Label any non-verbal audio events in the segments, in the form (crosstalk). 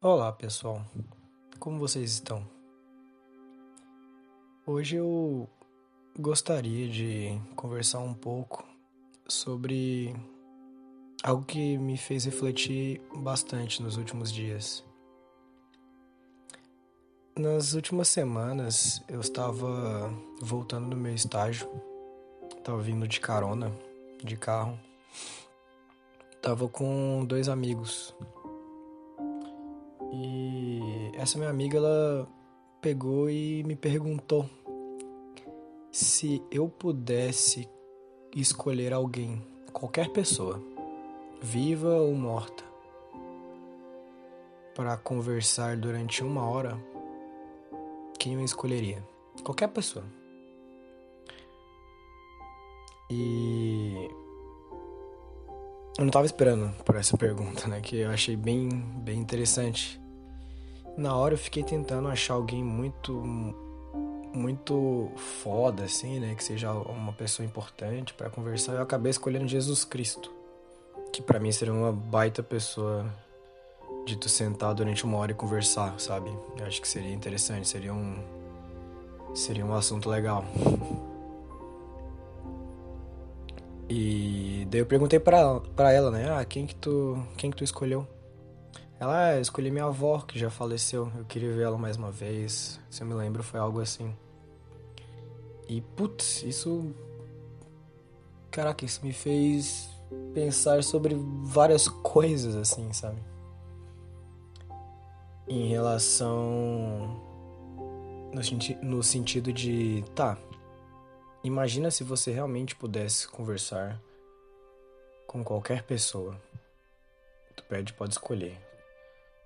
Olá pessoal, como vocês estão? Hoje eu gostaria de conversar um pouco sobre algo que me fez refletir bastante nos últimos dias. Nas últimas semanas eu estava voltando do meu estágio, estava vindo de carona, de carro, estava com dois amigos e essa minha amiga, ela pegou e me perguntou se eu pudesse escolher alguém, qualquer pessoa, viva ou morta, para conversar durante uma hora, quem eu escolheria? Qualquer pessoa. E eu não estava esperando por essa pergunta, né? Que eu achei bem, bem interessante. Na hora eu fiquei tentando achar alguém muito, muito foda, assim, né? Que seja uma pessoa importante para conversar. Eu acabei escolhendo Jesus Cristo, que para mim seria uma baita pessoa de tu sentar durante uma hora e conversar, sabe? Eu acho que seria interessante, seria um, seria um assunto legal. E daí eu perguntei pra, ela, né? Ah, quem que tu, quem que tu escolheu? Ela, ah, eu escolhi minha avó, que já faleceu. Eu queria ver ela mais uma vez. Se eu me lembro, foi algo assim. E, putz, isso... Caraca, isso me fez pensar sobre várias coisas, assim, sabe? Em relação... No, no sentido de... Tá, Imagina se você realmente pudesse conversar com qualquer pessoa. Tu pede, pode escolher.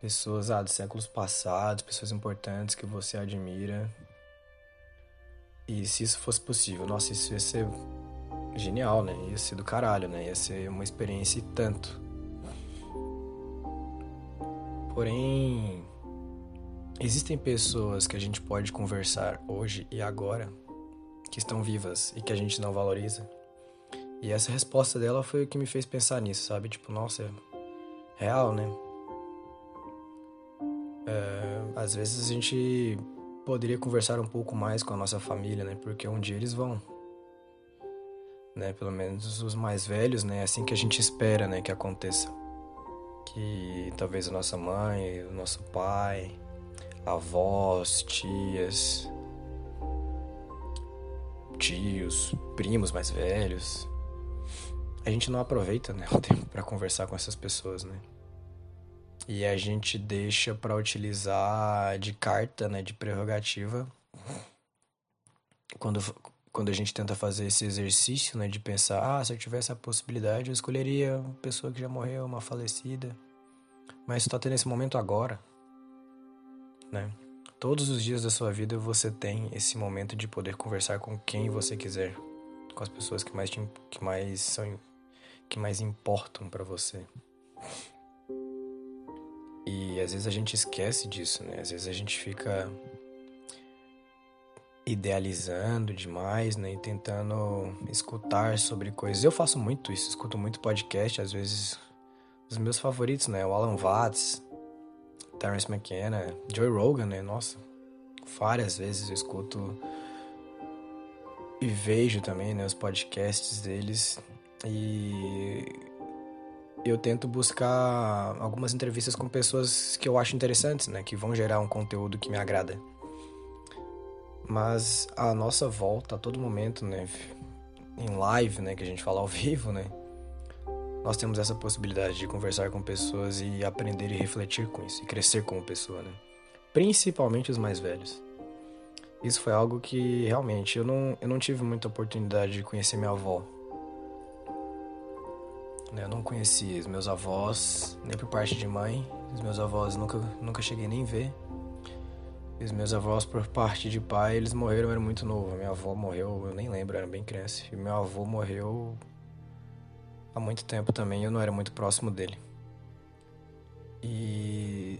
Pessoas ah, dos séculos passados, pessoas importantes que você admira. E se isso fosse possível, nossa, isso ia ser genial, né? Ia ser do caralho, né? Ia ser uma experiência e tanto. Porém, existem pessoas que a gente pode conversar hoje e agora que estão vivas e que a gente não valoriza. E essa resposta dela foi o que me fez pensar nisso, sabe? Tipo, nossa, é real, né? É, às vezes a gente poderia conversar um pouco mais com a nossa família, né? Porque um dia eles vão. Né? Pelo menos os mais velhos, né? É assim que a gente espera, né? Que aconteça. Que talvez a nossa mãe, o nosso pai, avós, tias, tios, primos mais velhos. A gente não aproveita né, (laughs) o tempo para conversar com essas pessoas, né? E a gente deixa para utilizar de carta, né, de prerrogativa. Quando, quando a gente tenta fazer esse exercício, né, de pensar, ah, se eu tivesse a possibilidade, eu escolheria uma pessoa que já morreu, uma falecida. Mas está tendo esse momento agora, né? Todos os dias da sua vida você tem esse momento de poder conversar com quem você quiser, com as pessoas que mais te, que mais são que mais importam para você. E às vezes a gente esquece disso, né? Às vezes a gente fica idealizando demais, né? E tentando escutar sobre coisas. Eu faço muito isso, escuto muito podcast, às vezes os meus favoritos, né? O Alan Watts, Terence McKenna, Joe Rogan, né? Nossa, várias vezes eu escuto e vejo também, né, os podcasts deles e eu tento buscar algumas entrevistas com pessoas que eu acho interessantes, né, que vão gerar um conteúdo que me agrada. Mas a nossa volta a todo momento, né, em live, né, que a gente fala ao (laughs) vivo, né, nós temos essa possibilidade de conversar com pessoas e aprender e refletir com isso, e crescer como pessoa, né? Principalmente os mais velhos. Isso foi algo que realmente eu não, eu não tive muita oportunidade de conhecer minha avó. Eu não conheci os meus avós, nem por parte de mãe. Os meus avós nunca, nunca cheguei nem ver. Os meus avós, por parte de pai, eles morreram, eu era muito novo. Minha avó morreu, eu nem lembro, eu era bem criança. E meu avô morreu há muito tempo também, eu não era muito próximo dele. E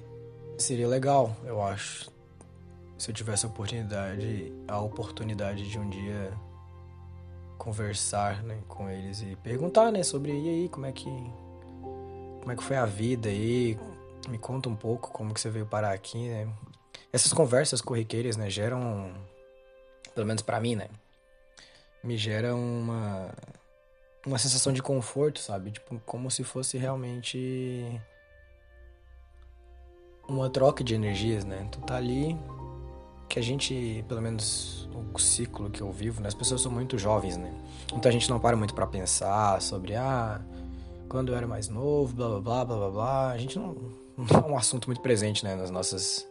seria legal, eu acho, se eu tivesse a oportunidade, a oportunidade de um dia conversar, né, com eles e perguntar, né, sobre e aí, como é que como é que foi a vida aí, me conta um pouco como que você veio parar aqui, né? Essas conversas corriqueiras, né, geram, pelo menos para mim, né, me geram uma uma sensação de conforto, sabe? Tipo, como se fosse realmente uma troca de energias, né? Tu tá ali que a gente, pelo menos o ciclo que eu vivo, né? As pessoas são muito jovens, né? Então a gente não para muito para pensar sobre ah, quando eu era mais novo, blá blá blá blá blá blá. A gente não, (laughs) não é um assunto muito presente, né, nas nossas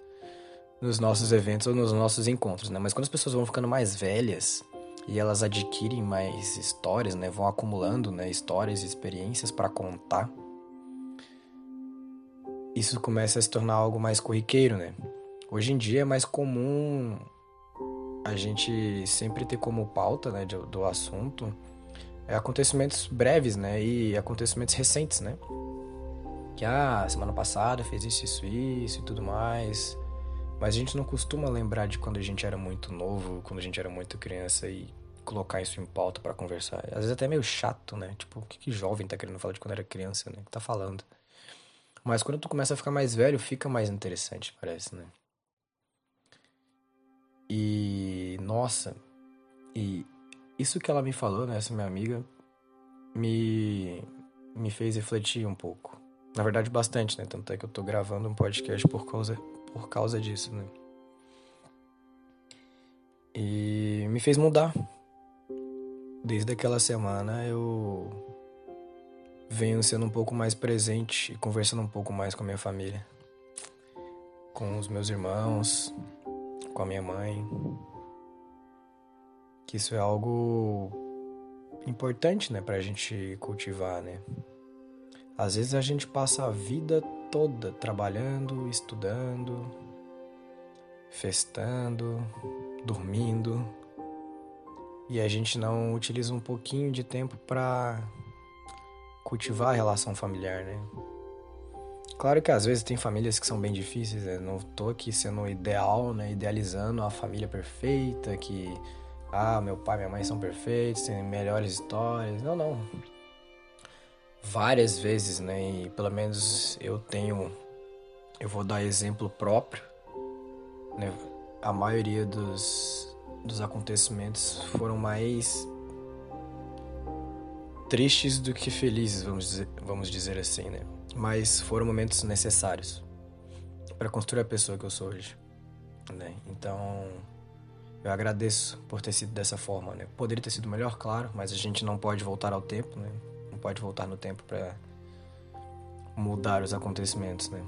nos nossos eventos ou nos nossos encontros, né? Mas quando as pessoas vão ficando mais velhas e elas adquirem mais histórias, né, vão acumulando, né, histórias e experiências para contar, isso começa a se tornar algo mais corriqueiro, né? Hoje em dia é mais comum a gente sempre ter como pauta, né, do, do assunto é, acontecimentos breves, né, e acontecimentos recentes, né? Que ah, semana passada fez isso, isso, isso e tudo mais. Mas a gente não costuma lembrar de quando a gente era muito novo, quando a gente era muito criança e colocar isso em pauta para conversar. Às vezes é até meio chato, né? Tipo, o que, que jovem tá querendo falar de quando era criança, né? Que tá falando. Mas quando tu começa a ficar mais velho, fica mais interessante, parece, né? E nossa, e isso que ela me falou, né, essa minha amiga, me me fez refletir um pouco. Na verdade, bastante, né? Tanto é que eu tô gravando um podcast por causa por causa disso, né? E me fez mudar. Desde aquela semana eu venho sendo um pouco mais presente e conversando um pouco mais com a minha família, com os meus irmãos, com a minha mãe. Que isso é algo importante, né, pra gente cultivar, né? Às vezes a gente passa a vida toda trabalhando, estudando, festando, dormindo, e a gente não utiliza um pouquinho de tempo para cultivar a relação familiar, né? Claro que às vezes tem famílias que são bem difíceis, né? Não tô aqui sendo ideal, né? Idealizando a família perfeita, que ah, meu pai e minha mãe são perfeitos, têm melhores histórias. Não, não. Várias vezes, né? E pelo menos eu tenho. Eu vou dar exemplo próprio, né? A maioria dos, dos acontecimentos foram mais tristes do que felizes, vamos dizer, vamos dizer assim, né? Mas foram momentos necessários para construir a pessoa que eu sou hoje, né? Então, eu agradeço por ter sido dessa forma, né? Poderia ter sido melhor, claro, mas a gente não pode voltar ao tempo, né? Pode voltar no tempo para mudar os acontecimentos, né?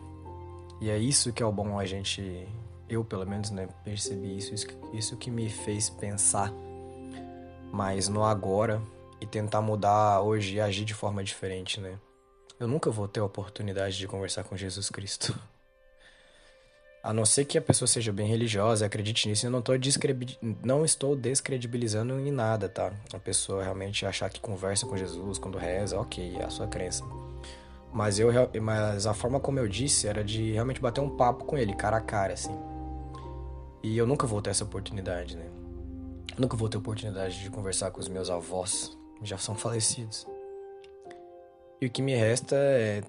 E é isso que é o bom a gente, eu pelo menos, né, percebi isso, isso que me fez pensar mais no agora e tentar mudar hoje e agir de forma diferente, né? Eu nunca vou ter a oportunidade de conversar com Jesus Cristo. A não ser que a pessoa seja bem religiosa, acredite nisso, eu não, tô não estou descredibilizando em nada, tá? A pessoa realmente achar que conversa com Jesus quando reza, ok, é a sua crença. Mas, eu, mas a forma como eu disse era de realmente bater um papo com ele, cara a cara, assim. E eu nunca vou ter essa oportunidade, né? Nunca vou ter oportunidade de conversar com os meus avós, já são falecidos. E o que me resta é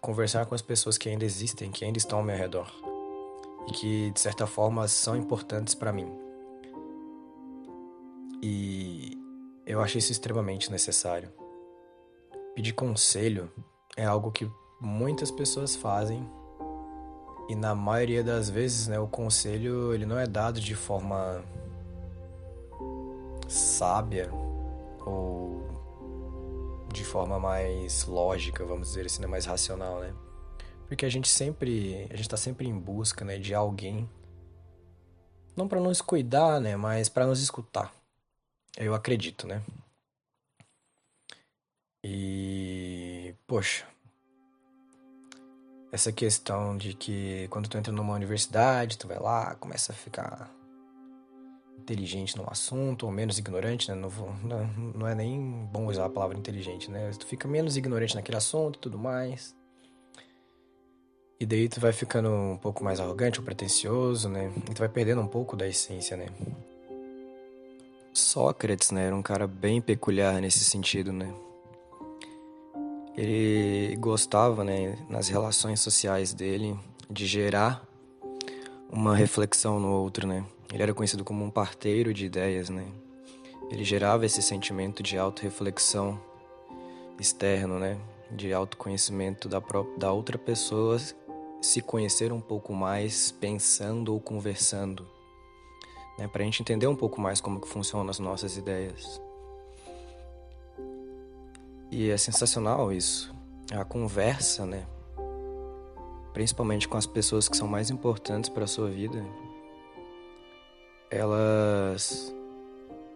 conversar com as pessoas que ainda existem, que ainda estão ao meu redor e que de certa forma são importantes para mim. E eu acho isso extremamente necessário. Pedir conselho é algo que muitas pessoas fazem e na maioria das vezes, né, o conselho ele não é dado de forma sábia ou de forma mais lógica, vamos dizer assim, né? mais racional, né? Porque a gente sempre, a gente tá sempre em busca, né, de alguém não para nos cuidar, né, mas para nos escutar. Eu acredito, né? E poxa, essa questão de que quando tu entra numa universidade, tu vai lá, começa a ficar inteligente no assunto, ou menos ignorante, né? Não, não, não, é nem bom usar a palavra inteligente, né? Tu fica menos ignorante naquele assunto e tudo mais. E daí tu vai ficando um pouco mais arrogante ou pretencioso, né? E tu vai perdendo um pouco da essência, né? Sócrates, né? Era um cara bem peculiar nesse sentido, né? ele gostava, né, nas relações sociais dele, de gerar uma reflexão no outro, né? Ele era conhecido como um parteiro de ideias, né? Ele gerava esse sentimento de autorreflexão externo, né? De autoconhecimento da, própria, da outra pessoa se conhecer um pouco mais pensando ou conversando, né? Para a gente entender um pouco mais como que funcionam as nossas ideias. E é sensacional isso. A conversa, né? Principalmente com as pessoas que são mais importantes para a sua vida. Elas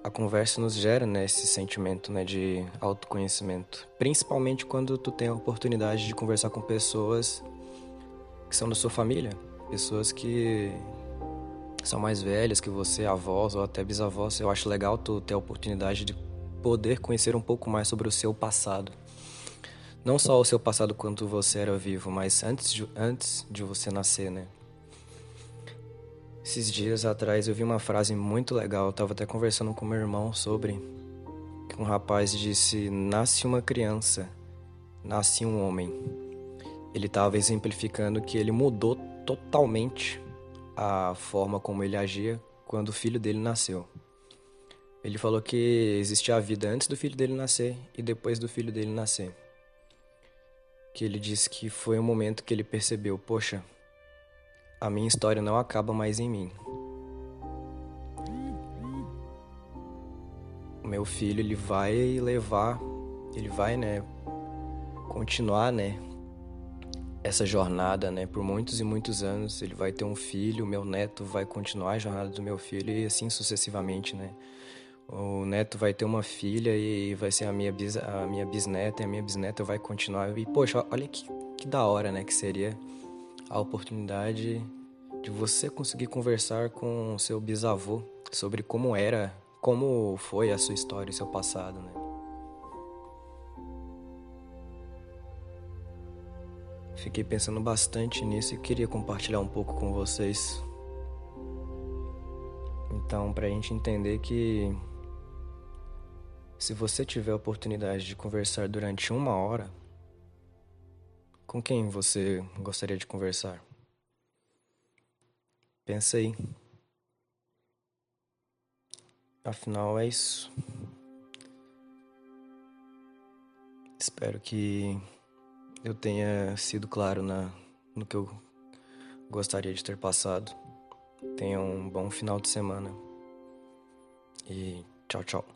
a conversa nos gera né, esse sentimento né, de autoconhecimento. Principalmente quando tu tem a oportunidade de conversar com pessoas que são da sua família. Pessoas que são mais velhas que você, avós ou até bisavós. Eu acho legal tu ter a oportunidade de poder conhecer um pouco mais sobre o seu passado. Não só o seu passado quando você era vivo, mas antes de, antes de você nascer, né? Esses dias atrás eu vi uma frase muito legal, eu tava até conversando com meu irmão sobre que um rapaz disse: "Nasce uma criança, nasce um homem". Ele estava exemplificando que ele mudou totalmente a forma como ele agia quando o filho dele nasceu. Ele falou que existia a vida antes do filho dele nascer e depois do filho dele nascer. Que ele disse que foi um momento que ele percebeu: poxa, a minha história não acaba mais em mim. O meu filho, ele vai levar, ele vai, né, continuar, né, essa jornada, né, por muitos e muitos anos. Ele vai ter um filho, o meu neto vai continuar a jornada do meu filho e assim sucessivamente, né. O neto vai ter uma filha e vai ser a minha, bis, a minha bisneta e a minha bisneta vai continuar. E, poxa, olha que, que da hora, né? Que seria a oportunidade de você conseguir conversar com o seu bisavô sobre como era, como foi a sua história e seu passado, né? Fiquei pensando bastante nisso e queria compartilhar um pouco com vocês. Então, para a gente entender que se você tiver a oportunidade de conversar durante uma hora, com quem você gostaria de conversar? Pensa aí. Afinal, é isso. Espero que eu tenha sido claro na, no que eu gostaria de ter passado. Tenha um bom final de semana. E tchau, tchau.